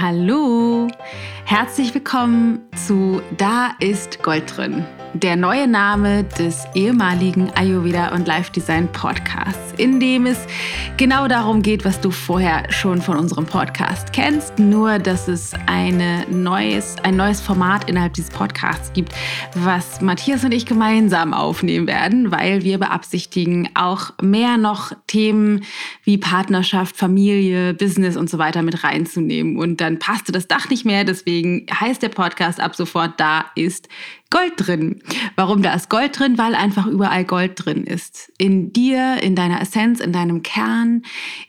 Hallo, herzlich willkommen zu Da ist Gold drin, der neue Name des ehemaligen Ayurveda und Life Design Podcasts, in dem es genau darum geht, was du vorher schon von unserem Podcast kennst, nur dass es eine neues, ein neues Format innerhalb dieses Podcasts gibt, was Matthias und ich gemeinsam aufnehmen werden, weil wir beabsichtigen, auch mehr noch Themen wie Partnerschaft, Familie, Business und so weiter mit reinzunehmen. Und dann passte das Dach nicht mehr, deswegen heißt der Podcast ab sofort Da ist Gold drin. Warum da ist Gold drin? Weil einfach überall Gold drin ist. In dir, in deiner Essenz, in deinem Kern,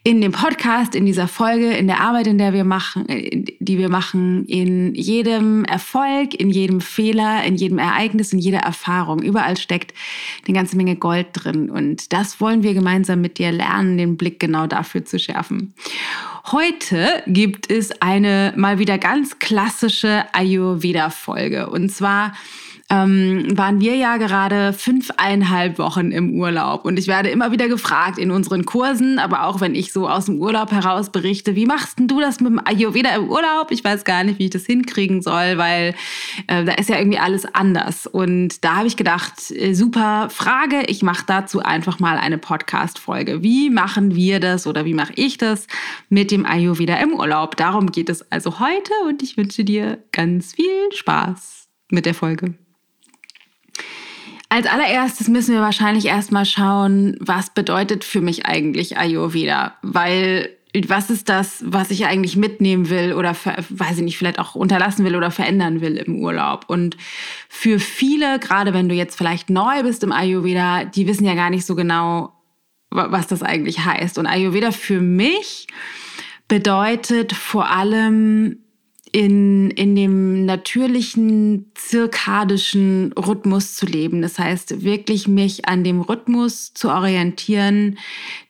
in dem Podcast, in dieser Folge, in der Arbeit, in der wir machen, äh, die wir machen, in jedem Erfolg, in jedem Fehler, in jedem Ereignis, in jeder Erfahrung. Überall steckt eine ganze Menge Gold drin. Und das wollen wir gemeinsam mit dir lernen, den Blick genau dafür zu schärfen. Heute gibt es eine mal wieder ganz klassische Ayurveda-Folge. Und zwar ähm, waren wir ja gerade fünfeinhalb Wochen im Urlaub. Und ich werde immer wieder gefragt in unseren Kursen, aber auch wenn ich so aus dem Urlaub heraus berichte, wie machst denn du das mit dem Ayurveda im Urlaub? Ich weiß gar nicht, wie ich das hinkriegen soll, weil äh, da ist ja irgendwie alles anders. Und da habe ich gedacht, äh, super Frage, ich mache dazu einfach mal eine Podcast-Folge. Wie machen wir das oder wie mache ich das mit dem Ayurveda im Urlaub? Darum geht es also heute und ich wünsche dir ganz viel Spaß mit der Folge. Als allererstes müssen wir wahrscheinlich erstmal schauen, was bedeutet für mich eigentlich Ayurveda? Weil was ist das, was ich eigentlich mitnehmen will oder, weiß ich nicht, vielleicht auch unterlassen will oder verändern will im Urlaub? Und für viele, gerade wenn du jetzt vielleicht neu bist im Ayurveda, die wissen ja gar nicht so genau, was das eigentlich heißt. Und Ayurveda für mich bedeutet vor allem in, in dem natürlichen zirkadischen Rhythmus zu leben. Das heißt, wirklich mich an dem Rhythmus zu orientieren,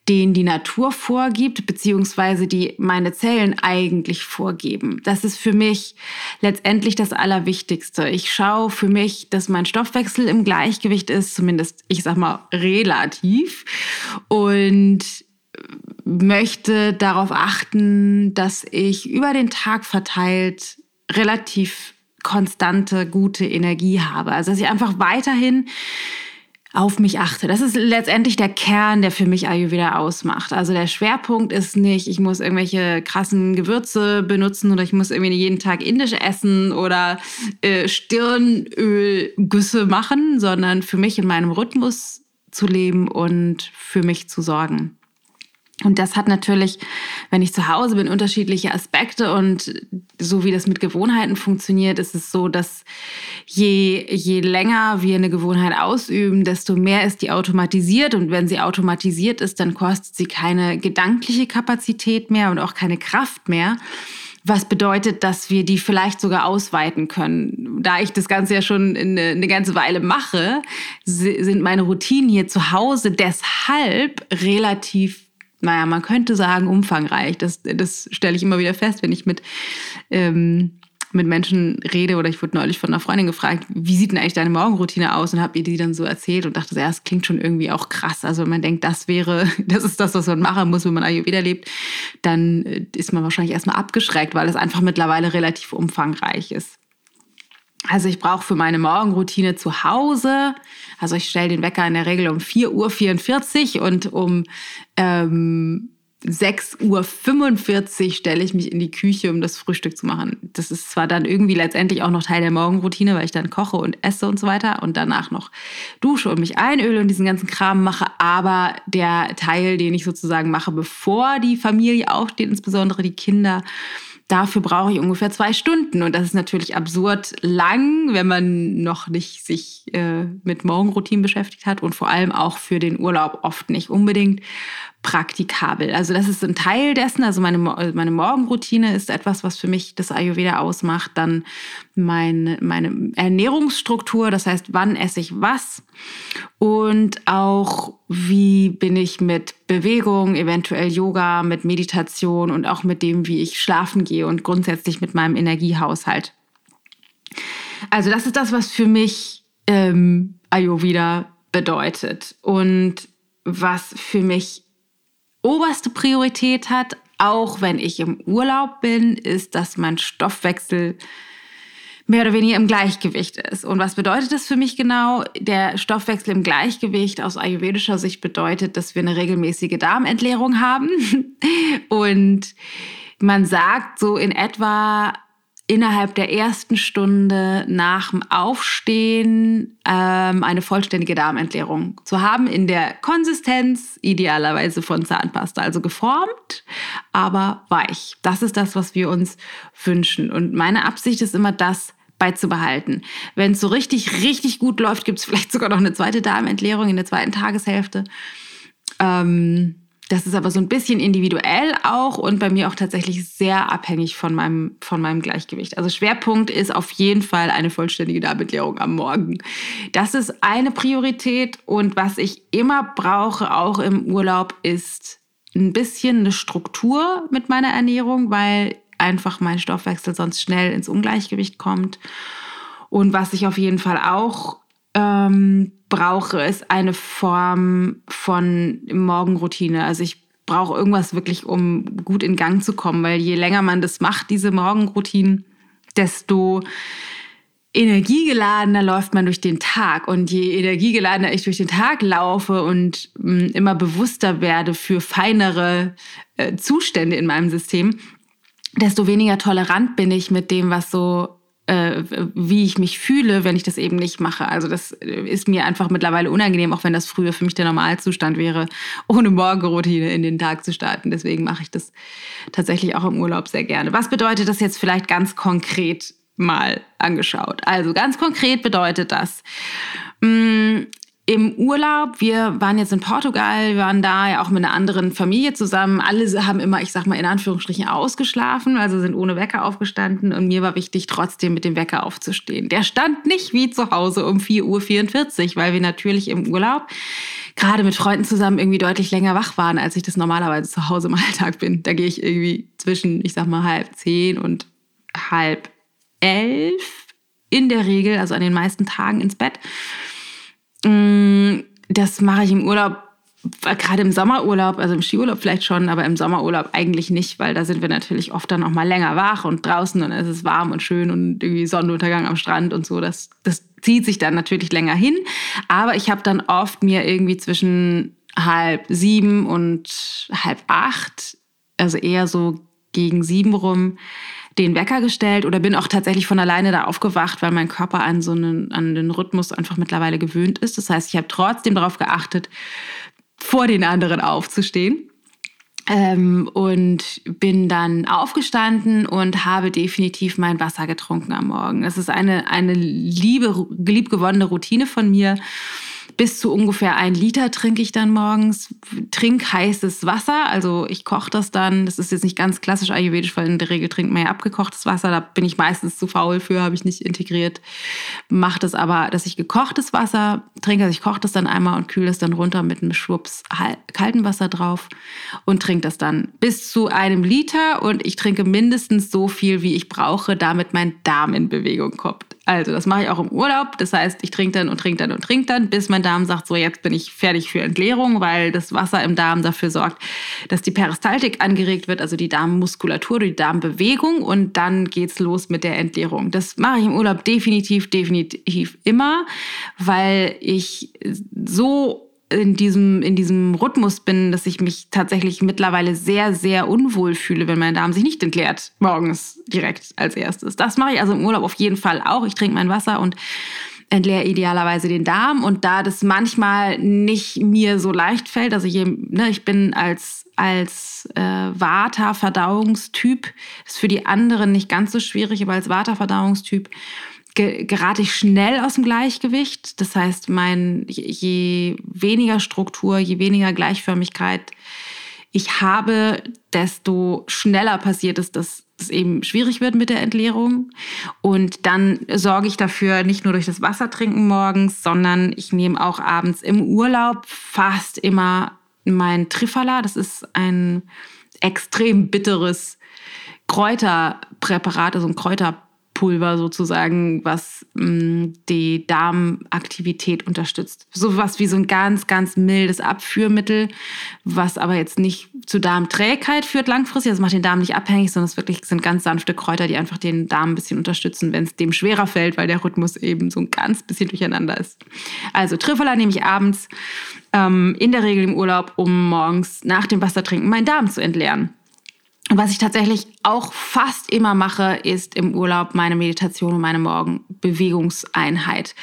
den die Natur vorgibt, beziehungsweise die meine Zellen eigentlich vorgeben. Das ist für mich letztendlich das Allerwichtigste. Ich schaue für mich, dass mein Stoffwechsel im Gleichgewicht ist, zumindest, ich sag mal, relativ. Und möchte darauf achten, dass ich über den Tag verteilt relativ konstante, gute Energie habe. Also dass ich einfach weiterhin auf mich achte. Das ist letztendlich der Kern, der für mich Ayurveda ausmacht. Also der Schwerpunkt ist nicht, ich muss irgendwelche krassen Gewürze benutzen oder ich muss irgendwie jeden Tag indisch essen oder äh, Stirnölgüsse machen, sondern für mich in meinem Rhythmus zu leben und für mich zu sorgen. Und das hat natürlich, wenn ich zu Hause bin, unterschiedliche Aspekte. Und so wie das mit Gewohnheiten funktioniert, ist es so, dass je, je länger wir eine Gewohnheit ausüben, desto mehr ist die automatisiert. Und wenn sie automatisiert ist, dann kostet sie keine gedankliche Kapazität mehr und auch keine Kraft mehr. Was bedeutet, dass wir die vielleicht sogar ausweiten können. Da ich das Ganze ja schon eine, eine ganze Weile mache, sind meine Routinen hier zu Hause deshalb relativ naja, man könnte sagen, umfangreich. Das, das stelle ich immer wieder fest, wenn ich mit, ähm, mit Menschen rede oder ich wurde neulich von einer Freundin gefragt, wie sieht denn eigentlich deine Morgenroutine aus? Und habe ihr die dann so erzählt und dachte, ja, das klingt schon irgendwie auch krass. Also wenn man denkt, das wäre, das ist das, was man machen muss, wenn man Ayurveda lebt, dann äh, ist man wahrscheinlich erstmal abgeschreckt, weil es einfach mittlerweile relativ umfangreich ist. Also ich brauche für meine Morgenroutine zu Hause, also ich stelle den Wecker in der Regel um 4.44 Uhr und um ähm, 6.45 Uhr stelle ich mich in die Küche, um das Frühstück zu machen. Das ist zwar dann irgendwie letztendlich auch noch Teil der Morgenroutine, weil ich dann koche und esse und so weiter und danach noch dusche und mich einöle und diesen ganzen Kram mache, aber der Teil, den ich sozusagen mache, bevor die Familie aufsteht, insbesondere die Kinder, Dafür brauche ich ungefähr zwei Stunden. Und das ist natürlich absurd lang, wenn man noch nicht sich äh, mit Morgenroutinen beschäftigt hat und vor allem auch für den Urlaub oft nicht unbedingt praktikabel. Also das ist ein Teil dessen. Also meine, meine Morgenroutine ist etwas, was für mich das Ayurveda ausmacht. Dann meine, meine Ernährungsstruktur, das heißt, wann esse ich was und auch wie bin ich mit Bewegung, eventuell Yoga, mit Meditation und auch mit dem, wie ich schlafen gehe und grundsätzlich mit meinem Energiehaushalt. Also das ist das, was für mich ähm, Ayurveda bedeutet und was für mich oberste Priorität hat, auch wenn ich im Urlaub bin, ist, dass mein Stoffwechsel mehr oder weniger im Gleichgewicht ist. Und was bedeutet das für mich genau? Der Stoffwechsel im Gleichgewicht aus ayurvedischer Sicht bedeutet, dass wir eine regelmäßige Darmentleerung haben. Und man sagt so in etwa innerhalb der ersten Stunde nach dem Aufstehen ähm, eine vollständige Darmentleerung zu haben in der Konsistenz idealerweise von Zahnpasta, also geformt, aber weich. Das ist das, was wir uns wünschen. Und meine Absicht ist immer das beizubehalten. Wenn es so richtig, richtig gut läuft, gibt es vielleicht sogar noch eine zweite Darmentleerung in der zweiten Tageshälfte. Ähm, das ist aber so ein bisschen individuell auch und bei mir auch tatsächlich sehr abhängig von meinem, von meinem Gleichgewicht. Also Schwerpunkt ist auf jeden Fall eine vollständige Darmbentleerung am Morgen. Das ist eine Priorität und was ich immer brauche, auch im Urlaub, ist ein bisschen eine Struktur mit meiner Ernährung, weil einfach mein Stoffwechsel sonst schnell ins Ungleichgewicht kommt. Und was ich auf jeden Fall auch ähm, brauche, ist eine Form von Morgenroutine. Also ich brauche irgendwas wirklich, um gut in Gang zu kommen, weil je länger man das macht, diese Morgenroutinen, desto energiegeladener läuft man durch den Tag. Und je energiegeladener ich durch den Tag laufe und mh, mm, immer bewusster werde für feinere äh, Zustände in meinem System, desto weniger tolerant bin ich mit dem, was so äh, wie ich mich fühle, wenn ich das eben nicht mache. Also das ist mir einfach mittlerweile unangenehm, auch wenn das früher für mich der Normalzustand wäre, ohne Morgenroutine in den Tag zu starten. Deswegen mache ich das tatsächlich auch im Urlaub sehr gerne. Was bedeutet das jetzt vielleicht ganz konkret mal angeschaut? Also ganz konkret bedeutet das, mm, im Urlaub, wir waren jetzt in Portugal, waren da ja auch mit einer anderen Familie zusammen. Alle haben immer, ich sag mal in Anführungsstrichen, ausgeschlafen, also sind ohne Wecker aufgestanden. Und mir war wichtig, trotzdem mit dem Wecker aufzustehen. Der stand nicht wie zu Hause um 4.44 Uhr, weil wir natürlich im Urlaub gerade mit Freunden zusammen irgendwie deutlich länger wach waren, als ich das normalerweise zu Hause im Alltag bin. Da gehe ich irgendwie zwischen, ich sag mal, halb zehn und halb elf in der Regel, also an den meisten Tagen ins Bett. Mm, das mache ich im Urlaub, gerade im Sommerurlaub, also im Skiurlaub vielleicht schon, aber im Sommerurlaub eigentlich nicht, weil da sind wir natürlich oft dann auch mal länger wach und draußen und es ist warm und schön und irgendwie Sonnenuntergang am Strand und so. Das, das zieht sich dann natürlich länger hin. Aber ich habe dann oft mir irgendwie zwischen halb sieben und halb acht, also eher so gegen sieben rum, den Wecker gestellt oder bin auch tatsächlich von alleine da aufgewacht, weil mein Körper an so einen, an den Rhythmus einfach mittlerweile gewöhnt ist. Das heißt, ich habe trotzdem darauf geachtet, vor den anderen aufzustehen. Ähm, und bin dann aufgestanden und habe definitiv mein Wasser getrunken am Morgen. Es ist eine, eine liebe, liebgewonnene Routine von mir bis zu ungefähr ein Liter trinke ich dann morgens. Trink heißes Wasser, also ich koche das dann. Das ist jetzt nicht ganz klassisch ayurvedisch, weil in der Regel trinkt man ja abgekochtes Wasser. Da bin ich meistens zu faul für, habe ich nicht integriert. Mache das aber, dass ich gekochtes Wasser trinke. Also ich koche das dann einmal und kühle es dann runter mit einem Schwupps kaltem Wasser drauf und trinke das dann bis zu einem Liter. Und ich trinke mindestens so viel, wie ich brauche, damit mein Darm in Bewegung kommt. Also, das mache ich auch im Urlaub. Das heißt, ich trinke dann und trinke dann und trinke dann, bis mein Darm sagt, so jetzt bin ich fertig für Entleerung, weil das Wasser im Darm dafür sorgt, dass die Peristaltik angeregt wird, also die Darmmuskulatur, die Darmbewegung und dann geht's los mit der Entleerung. Das mache ich im Urlaub definitiv, definitiv immer, weil ich so in diesem, in diesem Rhythmus bin, dass ich mich tatsächlich mittlerweile sehr, sehr unwohl fühle, wenn mein Darm sich nicht entleert, morgens direkt als erstes. Das mache ich also im Urlaub auf jeden Fall auch. Ich trinke mein Wasser und entleere idealerweise den Darm. Und da das manchmal nicht mir so leicht fällt, also je, ne, ich bin als, als äh, Vata-Verdauungstyp, ist für die anderen nicht ganz so schwierig, aber als Vata-Verdauungstyp gerate ich schnell aus dem Gleichgewicht. Das heißt, mein, je weniger Struktur, je weniger Gleichförmigkeit ich habe, desto schneller passiert es, dass es eben schwierig wird mit der Entleerung. Und dann sorge ich dafür nicht nur durch das Wasser trinken morgens, sondern ich nehme auch abends im Urlaub fast immer mein Trifala. Das ist ein extrem bitteres Kräuterpräparat, also ein Kräuter Pulver sozusagen, was mh, mm, die Darmaktivität unterstützt. So was wie so ein ganz, ganz mildes Abführmittel, was aber jetzt nicht zu Darmträgheit führt langfristig. Das macht den Darm nicht abhängig, sondern es wirklich sind ganz sanfte Kräuter, die einfach den Darm ein bisschen unterstützen, wenn es dem schwerer fällt, weil der Rhythmus eben so ein ganz bisschen durcheinander ist. Also Trifala nehme ich abends ähm, in der Regel im Urlaub, um morgens nach dem Wassertrinken meinen Darm zu entleeren. Was ich tatsächlich auch fast immer mache, ist im Urlaub meine Meditation und meine Morgenbewegungseinheit.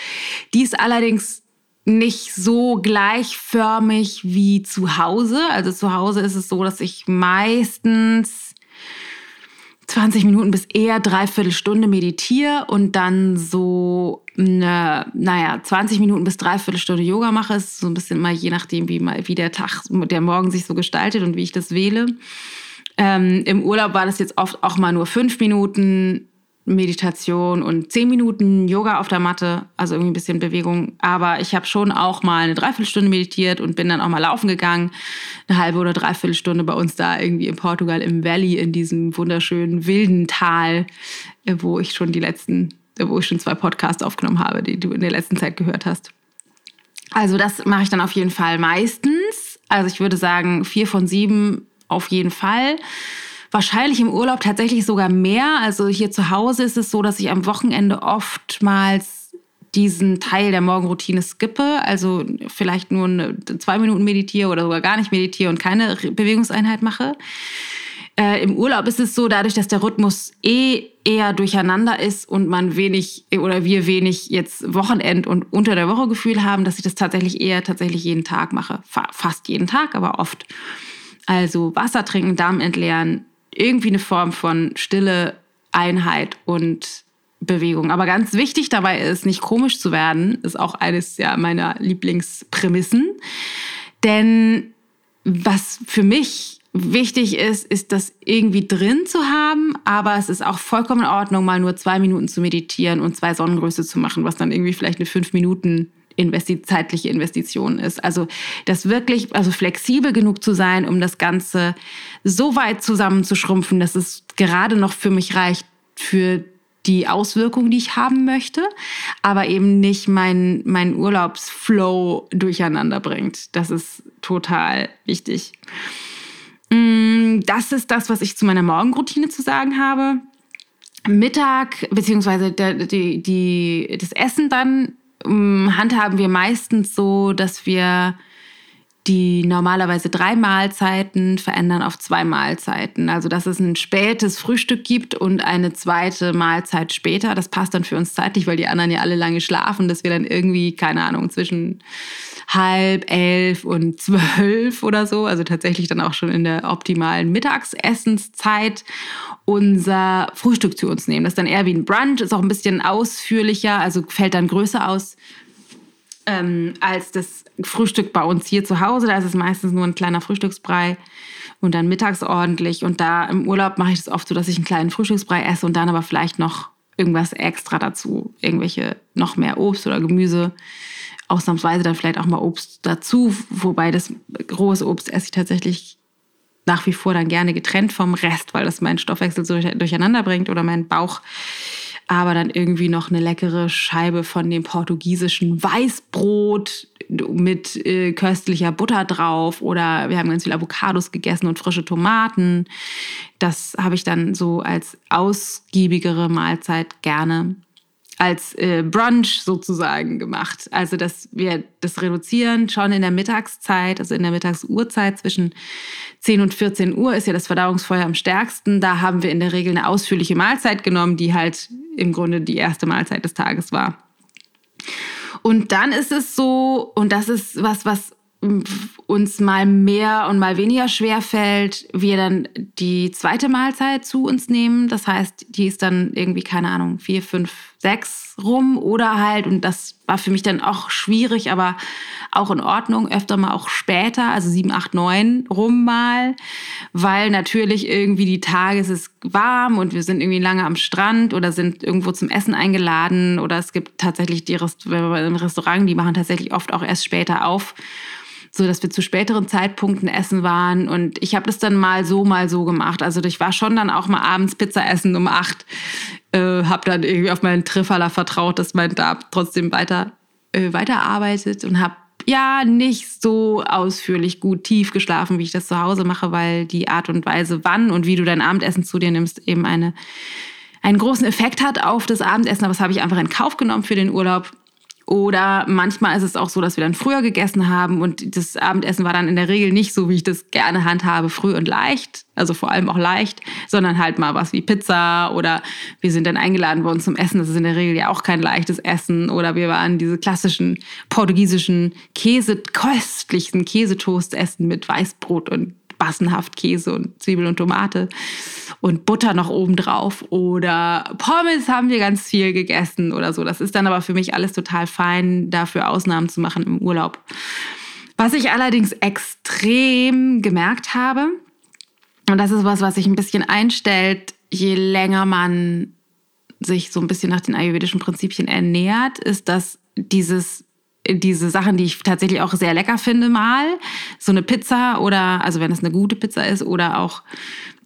Die ist allerdings nicht so gleichförmig wie zu Hause. Also zu Hause ist es so, dass ich meistens 20 Minuten bis eher dreiviertel Stunde meditiere und dann so eine, naja, 20 Minuten bis dreiviertel Stunde Yoga mache. Ist so ein bisschen mal je nachdem, wie, wie der Tag, der Morgen sich so gestaltet und wie ich das wähle. Ähm, Im Urlaub war das jetzt oft auch mal nur fünf Minuten Meditation und zehn Minuten Yoga auf der Matte, also irgendwie ein bisschen Bewegung. Aber ich habe schon auch mal eine Dreiviertelstunde meditiert und bin dann auch mal laufen gegangen. Eine halbe oder Dreiviertelstunde bei uns da irgendwie in Portugal im Valley, in diesem wunderschönen wilden Tal, äh, wo ich schon die letzten, äh, wo ich schon zwei Podcasts aufgenommen habe, die du in der letzten Zeit gehört hast. Also das mache ich dann auf jeden Fall meistens. Also ich würde sagen, vier von sieben auf jeden Fall. Wahrscheinlich im Urlaub tatsächlich sogar mehr. Also hier zu Hause ist es so, dass ich am Wochenende oftmals diesen Teil der Morgenroutine skippe, also vielleicht nur eine, zwei Minuten meditiere oder sogar gar nicht meditiere und keine Bewegungseinheit mache. Äh, Im Urlaub ist es so, dadurch, dass der Rhythmus eh eher durcheinander ist und man wenig oder wir wenig jetzt Wochenend und unter der Woche Gefühl haben, dass ich das tatsächlich eher tatsächlich jeden Tag mache. Fast jeden Tag, aber oft. Also Wasser trinken, Darm entleeren, irgendwie eine Form von Stille, Einheit und Bewegung. Aber ganz wichtig dabei ist, nicht komisch zu werden, ist auch eines ja, meiner Lieblingsprämissen. Denn was für mich wichtig ist, ist das irgendwie drin zu haben, aber es ist auch vollkommen in Ordnung, mal nur zwei Minuten zu meditieren und zwei Sonnengröße zu machen, was dann irgendwie vielleicht eine fünf Minuten investi zeitliche Investition ist. Also das wirklich, also flexibel genug zu sein, um das Ganze so weit zusammenzuschrumpfen, dass es gerade noch für mich reicht für die Auswirkungen, die ich haben möchte, aber eben nicht mein, mein Urlaubsflow durcheinander bringt. Das ist total wichtig. Mm, das ist das, was ich zu meiner Morgenroutine zu sagen habe. Mittag, beziehungsweise der, die, die, das Essen dann handhaben wir meistens so, dass wir die normalerweise drei Mahlzeiten verändern auf zwei Mahlzeiten. Also dass es ein spätes Frühstück gibt und eine zweite Mahlzeit später. Das passt dann für uns zeitlich, weil die anderen ja alle lange schlafen, dass wir dann irgendwie, keine Ahnung, zwischen halb elf und zwölf oder so, also tatsächlich dann auch schon in der optimalen Mittagsessenszeit, unser Frühstück zu uns nehmen. Das ist dann eher wie ein Brunch, ist auch ein bisschen ausführlicher, also fällt dann größer aus ähm, als das Frühstück bei uns hier zu Hause. Da ist es meistens nur ein kleiner Frühstücksbrei und dann mittags ordentlich. Und da im Urlaub mache ich es oft so, dass ich einen kleinen Frühstücksbrei esse und dann aber vielleicht noch irgendwas extra dazu, irgendwelche noch mehr Obst oder Gemüse ausnahmsweise dann vielleicht auch mal Obst dazu, wobei das rohes Obst esse ich tatsächlich nach wie vor dann gerne getrennt vom Rest, weil das meinen Stoffwechsel so durcheinander bringt oder meinen Bauch. Aber dann irgendwie noch eine leckere Scheibe von dem portugiesischen Weißbrot mit äh, köstlicher Butter drauf oder wir haben ganz viel Avocados gegessen und frische Tomaten. Das habe ich dann so als ausgiebigere Mahlzeit gerne als äh, Brunch sozusagen gemacht. Also, dass wir das reduzieren schon in der Mittagszeit, also in der Mittagsuhrzeit zwischen 10 und 14 Uhr ist ja das Verdauungsfeuer am stärksten. Da haben wir in der Regel eine ausführliche Mahlzeit genommen, die halt im Grunde die erste Mahlzeit des Tages war. Und dann ist es so, und das ist was, was uns mal mehr und mal weniger schwer fällt, wir dann die zweite Mahlzeit zu uns nehmen. Das heißt, die ist dann irgendwie, keine Ahnung, vier, fünf, sechs rum oder halt, und das war für mich dann auch schwierig, aber auch in Ordnung, öfter mal auch später, also sieben, acht, neun rum mal, weil natürlich irgendwie die Tage es ist warm und wir sind irgendwie lange am Strand oder sind irgendwo zum Essen eingeladen oder es gibt tatsächlich die Rest im Restaurant, die machen tatsächlich oft auch erst später auf so dass wir zu späteren Zeitpunkten essen waren. Und ich habe das dann mal so, mal so gemacht. Also ich war schon dann auch mal abends Pizza essen um acht, äh, habe dann irgendwie auf meinen Trifferler vertraut, dass mein Darm trotzdem weiter äh, weiterarbeitet und habe ja nicht so ausführlich gut tief geschlafen, wie ich das zu Hause mache, weil die Art und Weise, wann und wie du dein Abendessen zu dir nimmst, eben eine, einen großen Effekt hat auf das Abendessen. Aber das habe ich einfach in Kauf genommen für den Urlaub. Oder manchmal ist es auch so, dass wir dann früher gegessen haben und das Abendessen war dann in der Regel nicht so, wie ich das gerne handhabe, früh und leicht, also vor allem auch leicht, sondern halt mal was wie Pizza oder wir sind dann eingeladen worden zum Essen. Das ist in der Regel ja auch kein leichtes Essen. Oder wir waren diese klassischen portugiesischen Käse, köstlichsten Käsetoast essen mit Weißbrot und bassenhaft Käse und Zwiebel und Tomate und Butter noch oben drauf oder Pommes haben wir ganz viel gegessen oder so. Das ist dann aber für mich alles total fein, dafür Ausnahmen zu machen im Urlaub. Was ich allerdings extrem gemerkt habe, und das ist was, was sich ein bisschen einstellt, je länger man sich so ein bisschen nach den ayurvedischen Prinzipien ernährt, ist, dass dieses diese Sachen, die ich tatsächlich auch sehr lecker finde, mal. So eine Pizza oder, also wenn es eine gute Pizza ist, oder auch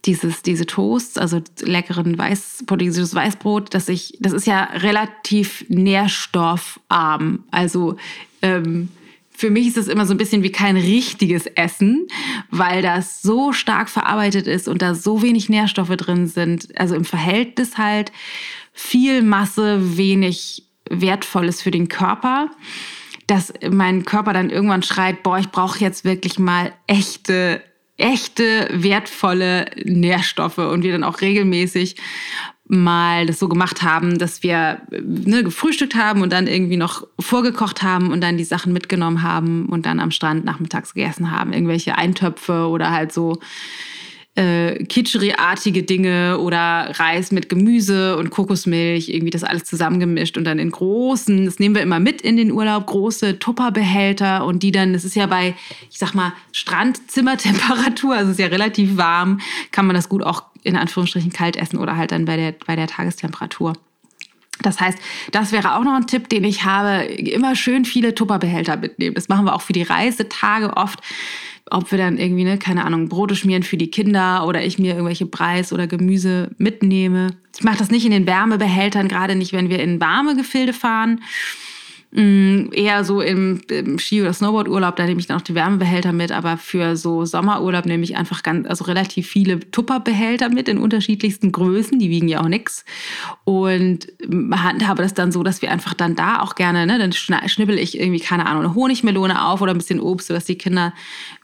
dieses, diese Toasts, also leckeren Weiß, portugiesisches Weißbrot, dass ich, das ist ja relativ nährstoffarm. Also ähm, für mich ist es immer so ein bisschen wie kein richtiges Essen, weil das so stark verarbeitet ist und da so wenig Nährstoffe drin sind. Also im Verhältnis halt viel Masse, wenig Wertvolles für den Körper dass mein Körper dann irgendwann schreit, boah, ich brauche jetzt wirklich mal echte, echte, wertvolle Nährstoffe und wir dann auch regelmäßig mal das so gemacht haben, dass wir ne, gefrühstückt haben und dann irgendwie noch vorgekocht haben und dann die Sachen mitgenommen haben und dann am Strand nachmittags gegessen haben. Irgendwelche Eintöpfe oder halt so äh, Kitscheri-artige Dinge oder Reis mit Gemüse und Kokosmilch, irgendwie das alles zusammengemischt und dann in großen, das nehmen wir immer mit in den Urlaub, große Tupperbehälter und die dann, das ist ja bei, ich sag mal, Strandzimmertemperatur, also es ist ja relativ warm, kann man das gut auch in Anführungsstrichen kalt essen oder halt dann bei der, bei der Tagestemperatur. Das heißt, das wäre auch noch ein Tipp, den ich habe. Immer schön viele Tupperbehälter mitnehmen. Das machen wir auch für die Reisetage oft ob wir dann irgendwie, ne, keine Ahnung, Brote schmieren für die Kinder oder ich mir irgendwelche Preis oder Gemüse mitnehme. Ich mache das nicht in den Wärmebehältern, gerade nicht, wenn wir in warme Gefilde fahren. Mm, eher so im, im Ski- oder Snowboard-Urlaub, da nehme ich dann auch die Wärmebehälter mit, aber für so Sommerurlaub nehme ich einfach ganz, also relativ viele Tupperbehälter mit in unterschiedlichsten Größen, die wiegen ja auch nichts. Und habe das dann so, dass wir einfach dann da auch gerne, ne, dann schnibbel ich irgendwie, keine Ahnung, eine Honigmelone auf oder ein bisschen Obst, sodass die Kinder,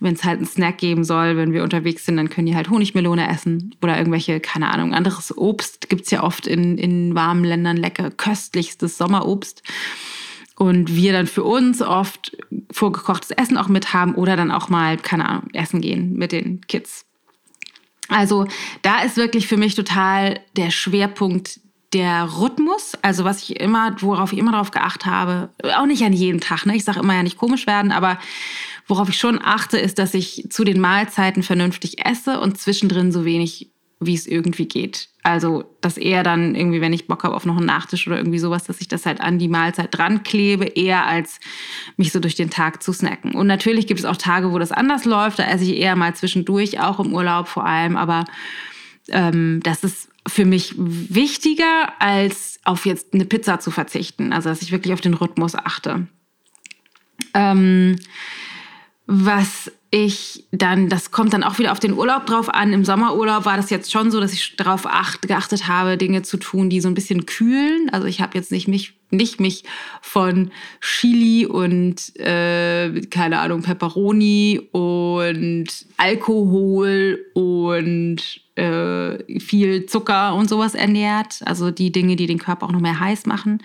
wenn es halt einen Snack geben soll, wenn wir unterwegs sind, dann können die halt Honigmelone essen oder irgendwelche, keine Ahnung, anderes Obst gibt es ja oft in, in warmen Ländern lecker, köstlichstes Sommerobst und wir dann für uns oft vorgekochtes Essen auch mit haben oder dann auch mal, keine Ahnung, essen gehen mit den Kids. Also da ist wirklich für mich total der Schwerpunkt der Rhythmus, also was ich immer, worauf ich immer darauf geachtet habe, auch nicht an jedem Tag, ne? ich sage immer ja nicht komisch werden, aber worauf ich schon achte, ist, dass ich zu den Mahlzeiten vernünftig esse und zwischendrin so wenig wie es irgendwie geht. Also, dass eher dann irgendwie, wenn ich Bock habe auf noch einen Nachtisch oder irgendwie sowas, dass ich das halt an die Mahlzeit dran klebe, eher als mich so durch den Tag zu snacken. Und natürlich gibt es auch Tage, wo das anders läuft. Da esse ich eher mal zwischendurch, auch im Urlaub vor allem. Aber ähm, das ist für mich wichtiger, als auf jetzt eine Pizza zu verzichten. Also, dass ich wirklich auf den Rhythmus achte. Ähm, was ich dann, das kommt dann auch wieder auf den Urlaub drauf an. Im Sommerurlaub war das jetzt schon so, dass ich darauf acht, geachtet habe, Dinge zu tun, die so ein bisschen kühlen. Also ich habe jetzt nicht mich, nicht mich von Chili und äh, keine Ahnung, Pepperoni und Alkohol und äh, viel Zucker und sowas ernährt. Also die Dinge, die den Körper auch noch mehr heiß machen.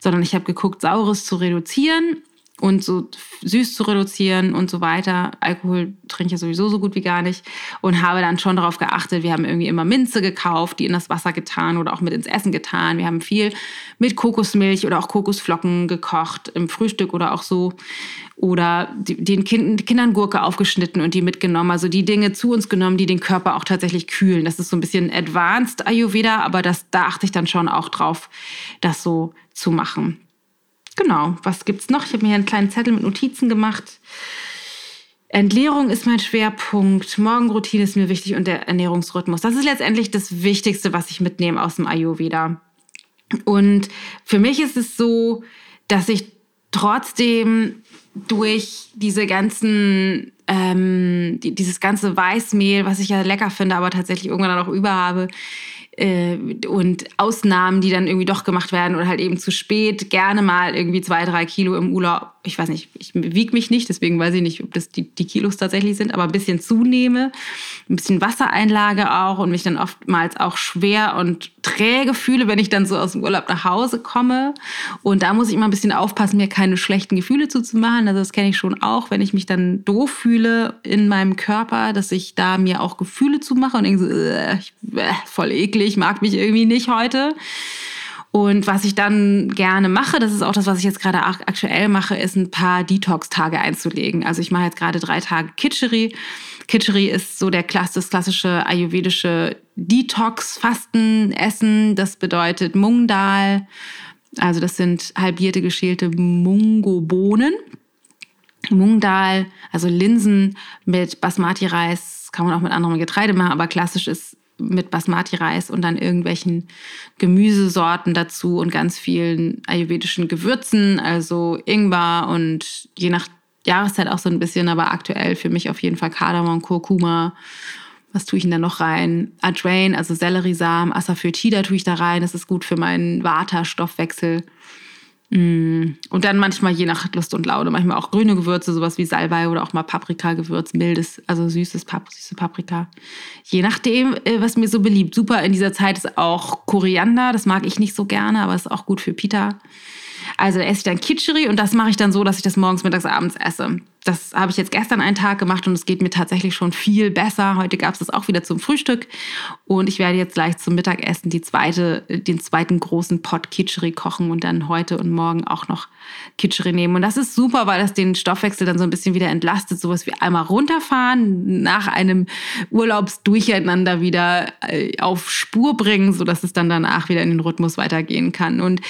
Sondern ich habe geguckt, Saures zu reduzieren und so süß zu reduzieren und so weiter. Alkohol trinke ich ja sowieso so gut wie gar nicht und habe dann schon darauf geachtet. Wir haben irgendwie immer Minze gekauft, die in das Wasser getan oder auch mit ins Essen getan. Wir haben viel mit Kokosmilch oder auch Kokosflocken gekocht im Frühstück oder auch so oder den Kindern Gurke aufgeschnitten und die mitgenommen. Also die Dinge zu uns genommen, die den Körper auch tatsächlich kühlen. Das ist so ein bisschen advanced Ayurveda, aber das, da achte ich dann schon auch drauf, das so zu machen. Genau, was gibt's noch? Ich habe mir hier einen kleinen Zettel mit Notizen gemacht. Entleerung ist mein Schwerpunkt, Morgenroutine ist mir wichtig und der Ernährungsrhythmus. Das ist letztendlich das Wichtigste, was ich mitnehme aus dem Ayurveda. Und für mich ist es so, dass ich trotzdem durch diese ganzen, ähm, die, dieses ganze Weißmehl, was ich ja lecker finde, aber tatsächlich irgendwann auch über habe, äh, und Ausnahmen, die dann irgendwie doch gemacht werden oder halt eben zu spät, gerne mal irgendwie zwei, drei Kilo im Urlaub. Ich weiß nicht, ich wiege mich nicht, deswegen weiß ich nicht, ob das die, die Kilos tatsächlich sind, aber ein bisschen zunehme, ein bisschen Wassereinlage auch und mich dann oftmals auch schwer und träge fühle, wenn ich dann so aus dem Urlaub nach Hause komme. Und da muss ich immer ein bisschen aufpassen, mir keine schlechten Gefühle zuzumachen. Also das kenne ich schon auch, wenn ich mich dann doof fühle in meinem Körper, dass ich da mir auch Gefühle zumache und denke so, äh, voll eklig mag mich irgendwie nicht heute. Und was ich dann gerne mache, das ist auch das, was ich jetzt gerade aktuell mache, ist ein paar Detox-Tage einzulegen. Also ich mache jetzt gerade drei Tage Kitscheri. Kitscheri ist so der Klass, das klassische ayurvedische Detox-Fasten, Essen. Das bedeutet Mungdal. Also das sind halbierte, geschälte Mungo-Bohnen. Mungdal, also Linsen mit Basmati-Reis, kann man auch mit anderem Getreide machen, aber klassisch ist mit Basmati-Reis und dann irgendwelchen Gemüsesorten dazu und ganz vielen ayurvedischen Gewürzen, also Ingwer und je nach Jahreszeit auch so ein bisschen, aber aktuell für mich auf jeden Fall Kardamom, Kurkuma. Was tue ich denn da noch rein? Adrain, also Selleriesamen, Asafoetida tue ich da rein. Das ist gut für meinen Vata-Stoffwechsel. Mm. Und dann manchmal je nach Lust und Laune, manchmal auch grüne Gewürze, sowas wie Salbei oder auch mal Paprika-Gewürz, mildes, also süßes Pap süße Paprika. Je nachdem, äh, was mir so beliebt. Super in dieser Zeit ist auch Koriander, das mag ich nicht so gerne, aber ist auch gut für Pita. Also esse ich dann Kitscheri und das mache ich dann so, dass ich das morgens, mittags, abends esse. Das habe ich jetzt gestern einen Tag gemacht und es geht mir tatsächlich schon viel besser. Heute gab es das auch wieder zum Frühstück und ich werde jetzt gleich zum Mittagessen die zweite, den zweiten großen Pot Kitscheri kochen und dann heute und morgen auch noch Kitscheri nehmen. Und das ist super, weil das den Stoffwechsel dann so ein bisschen wieder entlastet, sowas wie einmal runterfahren, nach einem Urlaubsdurcheinander wieder äh, auf Spur bringen, sodass es dann danach wieder in den Rhythmus weitergehen kann. Und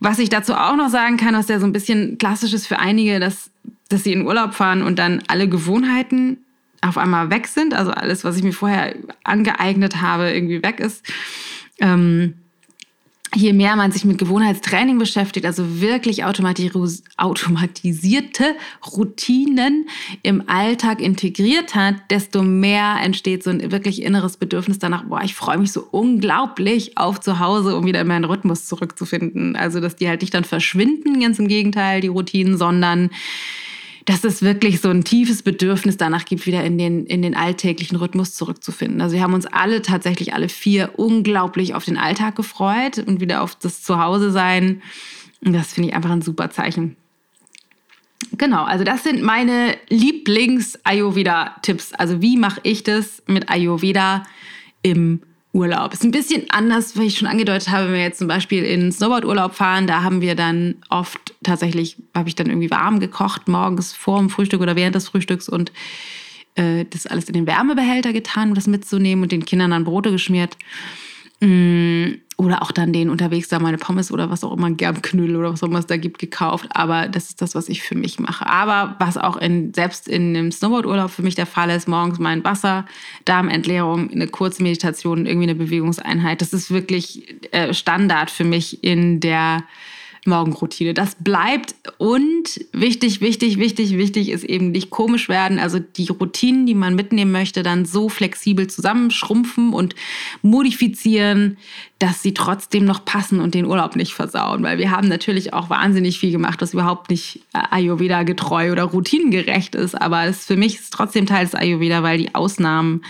was ich dazu auch noch sagen kann, was ja so ein bisschen klassisch ist für einige, dass, dass sie in Urlaub fahren und dann alle Gewohnheiten auf einmal weg sind, also alles, was ich mir vorher angeeignet habe, irgendwie weg ist. Ähm, je mehr man sich mit Gewohnheitstraining beschäftigt, also wirklich automatisierte Routinen im Alltag integriert hat, desto mehr entsteht so ein wirklich inneres Bedürfnis danach, boah, ich freue mich so unglaublich auf zu Hause, um wieder in meinen Rhythmus zurückzufinden. Also, dass die halt nicht dann verschwinden, ganz im Gegenteil, die Routinen, sondern dass es wirklich so ein tiefes Bedürfnis danach gibt, wieder in den, in den alltäglichen Rhythmus zurückzufinden. Also wir haben uns alle, tatsächlich alle vier, unglaublich auf den Alltag gefreut und wieder auf das Zuhause sein. Und das finde ich einfach ein super Zeichen. Genau, also das sind meine Lieblings-Ayurveda-Tipps. Also wie mache ich das mit Ayurveda im Urlaub. Ist ein bisschen anders, weil ich schon angedeutet habe, wenn wir jetzt zum Beispiel in Snowboard-Urlaub fahren, da haben wir dann oft tatsächlich, habe ich dann irgendwie warm gekocht, morgens vor dem Frühstück oder während des Frühstücks und äh, das alles in den Wärmebehälter getan, um das mitzunehmen und den Kindern dann Brote geschmiert. Mm, oder auch dann den unterwegs da meine Pommes oder was auch immer, Gerbknödel oder was auch immer es da gibt, gekauft. Aber das ist das, was ich für mich mache. Aber was auch in, selbst in einem Snowboardurlaub für mich der Fall ist, morgens mein Wasser, Darmentleerung, eine kurze Meditation, irgendwie eine Bewegungseinheit. Das ist wirklich äh, Standard für mich in der Morgenroutine. Das bleibt und wichtig, wichtig, wichtig, wichtig ist eben nicht komisch werden. Also die Routinen, die man mitnehmen möchte, dann so flexibel zusammenschrumpfen und modifizieren, dass sie trotzdem noch passen und den Urlaub nicht versauen. Weil wir haben natürlich auch wahnsinnig viel gemacht, was überhaupt nicht Ayurveda getreu oder routinengerecht ist. Aber es für mich ist trotzdem Teil des Ayurveda, weil die Ausnahmen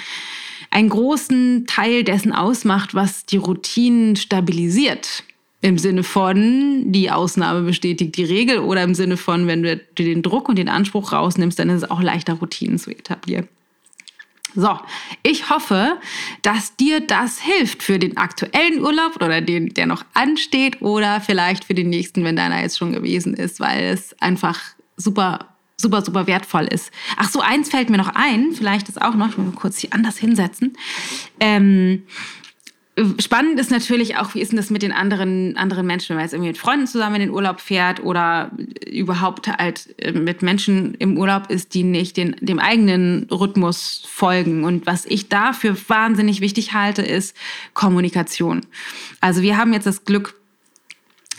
einen großen Teil dessen ausmacht, was die Routinen stabilisiert. Im Sinne von, die Ausnahme bestätigt die Regel oder im Sinne von, wenn du den Druck und den Anspruch rausnimmst, dann ist es auch leichter, Routinen zu etablieren. So, ich hoffe, dass dir das hilft für den aktuellen Urlaub oder den, der noch ansteht oder vielleicht für den nächsten, wenn deiner jetzt schon gewesen ist, weil es einfach super, super, super wertvoll ist. Ach so, eins fällt mir noch ein, vielleicht ist auch noch, ich will mal kurz hier anders hinsetzen. Ähm, spannend ist natürlich auch, wie ist denn das mit den anderen, anderen Menschen, wenn man jetzt irgendwie mit Freunden zusammen in den Urlaub fährt oder überhaupt halt äh, mit Menschen im Urlaub ist, die nicht den, dem eigenen Rhythmus folgen. Und was ich dafür wahnsinnig wichtig halte, ist Kommunikation. Also wir haben jetzt das Glück,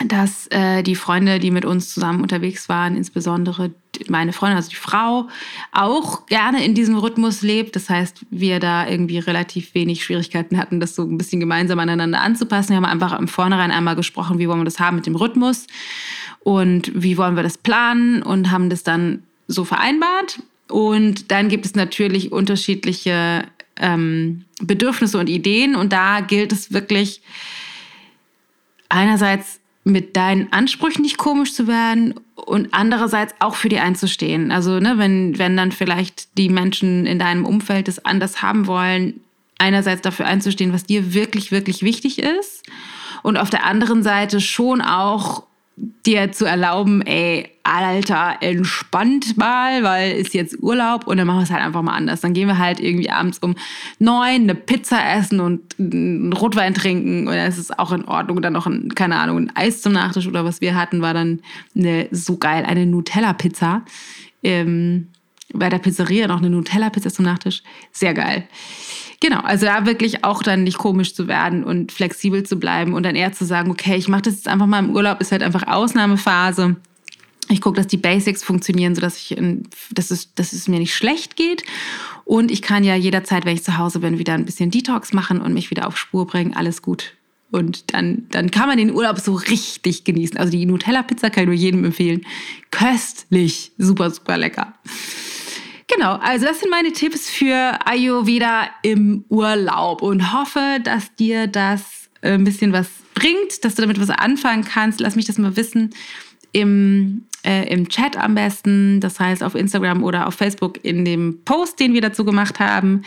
dass äh, die Freunde, die mit uns zusammen unterwegs waren, insbesondere meine Freundin, also die Frau, auch gerne in diesem Rhythmus lebt. Das heißt, wir da irgendwie relativ wenig Schwierigkeiten hatten, das so ein bisschen gemeinsam aneinander anzupassen. Wir haben einfach im Vornherein einmal gesprochen, wie wollen wir das haben mit dem Rhythmus und wie wollen wir das planen und haben das dann so vereinbart. Und dann gibt es natürlich unterschiedliche ähm, Bedürfnisse und Ideen. Und da gilt es wirklich einerseits mit deinen Ansprüchen nicht komisch zu werden und andererseits auch für die einzustehen. Also, ne, wenn, wenn dann vielleicht die Menschen in deinem Umfeld das anders haben wollen, einerseits dafür einzustehen, was dir wirklich, wirklich wichtig ist und auf der anderen Seite schon auch dir zu erlauben, ey, Alter, entspannt mal, weil ist jetzt Urlaub und dann machen wir es halt einfach mal anders. Dann gehen wir halt irgendwie abends um neun eine Pizza essen und einen Rotwein trinken und dann ist es auch in Ordnung. Dann noch, ein, keine Ahnung, ein Eis zum Nachtisch oder was wir hatten, war dann eine, so geil, eine Nutella-Pizza. Ähm, bei der Pizzeria noch eine Nutella-Pizza zum Nachtisch. Sehr geil. Genau, also da wirklich auch dann nicht komisch zu werden und flexibel zu bleiben und dann eher zu sagen, okay, ich mache das jetzt einfach mal im Urlaub, ist halt einfach Ausnahmephase. Ich gucke, dass die Basics funktionieren, sodass ich, in, dass, es, dass es mir nicht schlecht geht. Und ich kann ja jederzeit, wenn ich zu Hause bin, wieder ein bisschen Detox machen und mich wieder auf Spur bringen. Alles gut. Und dann, dann kann man den Urlaub so richtig genießen. Also die Nutella-Pizza kann ich nur jedem empfehlen. Köstlich. Super, super lecker. Genau, also das sind meine Tipps für Ayurveda im Urlaub und hoffe, dass dir das äh, ein bisschen was bringt, dass du damit was anfangen kannst. Lass mich das mal wissen im, äh, im Chat am besten, das heißt auf Instagram oder auf Facebook in dem Post, den wir dazu gemacht haben,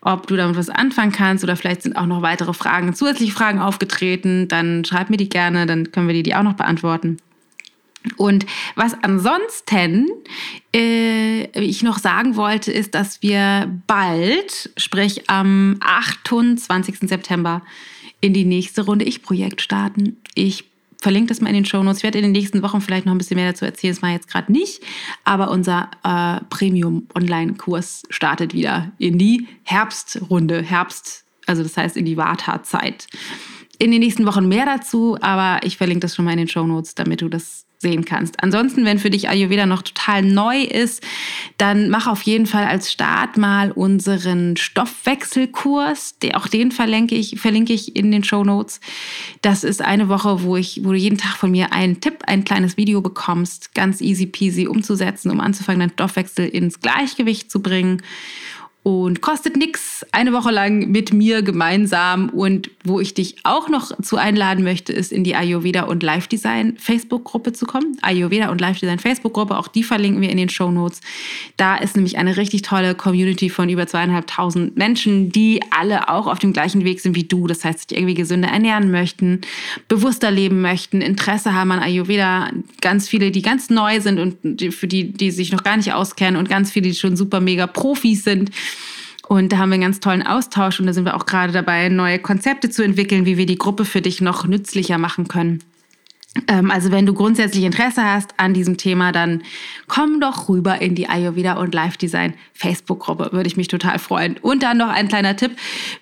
ob du damit was anfangen kannst oder vielleicht sind auch noch weitere Fragen, zusätzliche Fragen aufgetreten, dann schreib mir die gerne, dann können wir dir die auch noch beantworten. Und was ansonsten äh, ich noch sagen wollte, ist, dass wir bald, sprich am 28. September, in die nächste Runde Ich-Projekt starten. Ich verlinke das mal in den Show Notes. Ich werde in den nächsten Wochen vielleicht noch ein bisschen mehr dazu erzählen. Das war jetzt gerade nicht. Aber unser äh, Premium-Online-Kurs startet wieder in die Herbstrunde. Herbst, also das heißt in die Vata-Zeit. In den nächsten Wochen mehr dazu, aber ich verlinke das schon mal in den Show Notes, damit du das sehen kannst. Ansonsten, wenn für dich Ayurveda noch total neu ist, dann mach auf jeden Fall als Start mal unseren Stoffwechselkurs. Auch den verlinke ich, verlinke ich in den Show Notes. Das ist eine Woche, wo, ich, wo du jeden Tag von mir einen Tipp, ein kleines Video bekommst, ganz easy peasy umzusetzen, um anzufangen, deinen Stoffwechsel ins Gleichgewicht zu bringen und kostet nichts. Eine Woche lang mit mir gemeinsam. Und wo ich dich auch noch zu einladen möchte, ist in die Ayurveda und Live Design Facebook-Gruppe zu kommen. Ayurveda und Live Design Facebook-Gruppe, auch die verlinken wir in den Show Notes. Da ist nämlich eine richtig tolle Community von über zweieinhalbtausend Menschen, die alle auch auf dem gleichen Weg sind wie du. Das heißt, sich irgendwie gesünder ernähren möchten, bewusster leben möchten, Interesse haben an Ayurveda. Ganz viele, die ganz neu sind und für die, die sich noch gar nicht auskennen und ganz viele, die schon super mega Profis sind und da haben wir einen ganz tollen Austausch und da sind wir auch gerade dabei, neue Konzepte zu entwickeln, wie wir die Gruppe für dich noch nützlicher machen können. Ähm, also wenn du grundsätzlich Interesse hast an diesem Thema, dann komm doch rüber in die Ayurveda und Life Design Facebook-Gruppe. Würde ich mich total freuen. Und dann noch ein kleiner Tipp.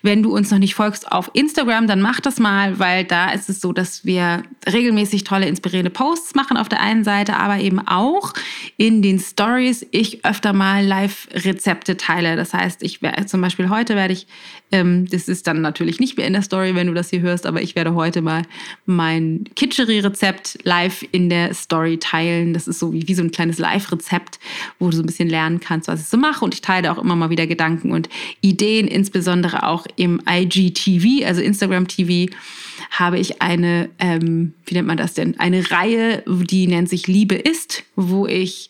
Wenn du uns noch nicht folgst auf Instagram, dann mach das mal, weil da ist es so, dass wir regelmäßig tolle, inspirierende Posts machen auf der einen Seite, aber eben auch in den Stories ich öfter mal Live-Rezepte teile. Das heißt, ich werde zum Beispiel heute werde ich, ähm, das ist dann natürlich nicht mehr in der Story, wenn du das hier hörst, aber ich werde heute mal mein Kitchery-Rezept Rezept live in der Story teilen. Das ist so wie, wie so ein kleines Live-Rezept, wo du so ein bisschen lernen kannst, was ich so mache. Und ich teile auch immer mal wieder Gedanken und Ideen, insbesondere auch im IGTV, also Instagram TV habe ich eine, ähm, wie nennt man das denn? Eine Reihe, die nennt sich Liebe ist, wo ich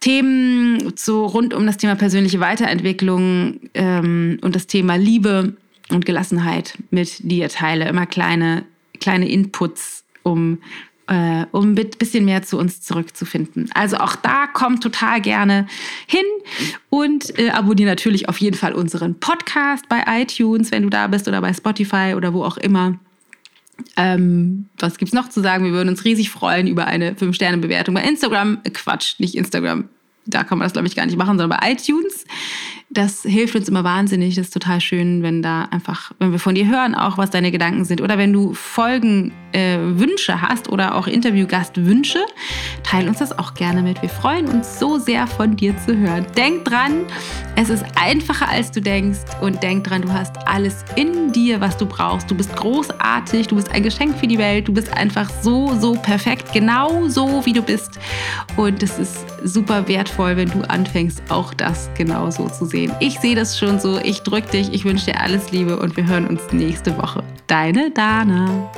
Themen so rund um das Thema persönliche Weiterentwicklung ähm, und das Thema Liebe und Gelassenheit mit dir teile. Immer kleine, kleine Inputs um äh, um ein bisschen mehr zu uns zurückzufinden. Also auch da kommt total gerne hin und äh, abonniere natürlich auf jeden Fall unseren Podcast bei iTunes, wenn du da bist oder bei Spotify oder wo auch immer. Ähm, was gibt's noch zu sagen? Wir würden uns riesig freuen über eine 5-Sterne-Bewertung bei Instagram. Äh, Quatsch, nicht Instagram. Da kann man das, glaube ich, gar nicht machen, sondern bei iTunes das hilft uns immer wahnsinnig. Das ist total schön, wenn da einfach, wenn wir von dir hören, auch was deine Gedanken sind. Oder wenn du Folgenwünsche äh, hast oder auch Interviewgastwünsche, teil uns das auch gerne mit. Wir freuen uns so sehr von dir zu hören. Denk dran, es ist einfacher als du denkst und denk dran, du hast alles in dir, was du brauchst. Du bist großartig, du bist ein Geschenk für die Welt, du bist einfach so, so perfekt, genau so wie du bist. Und es ist super wertvoll, wenn du anfängst, auch das genau so zu sehen sehen. Ich sehe das schon so. Ich drücke dich. Ich wünsche dir alles Liebe und wir hören uns nächste Woche. Deine Dana.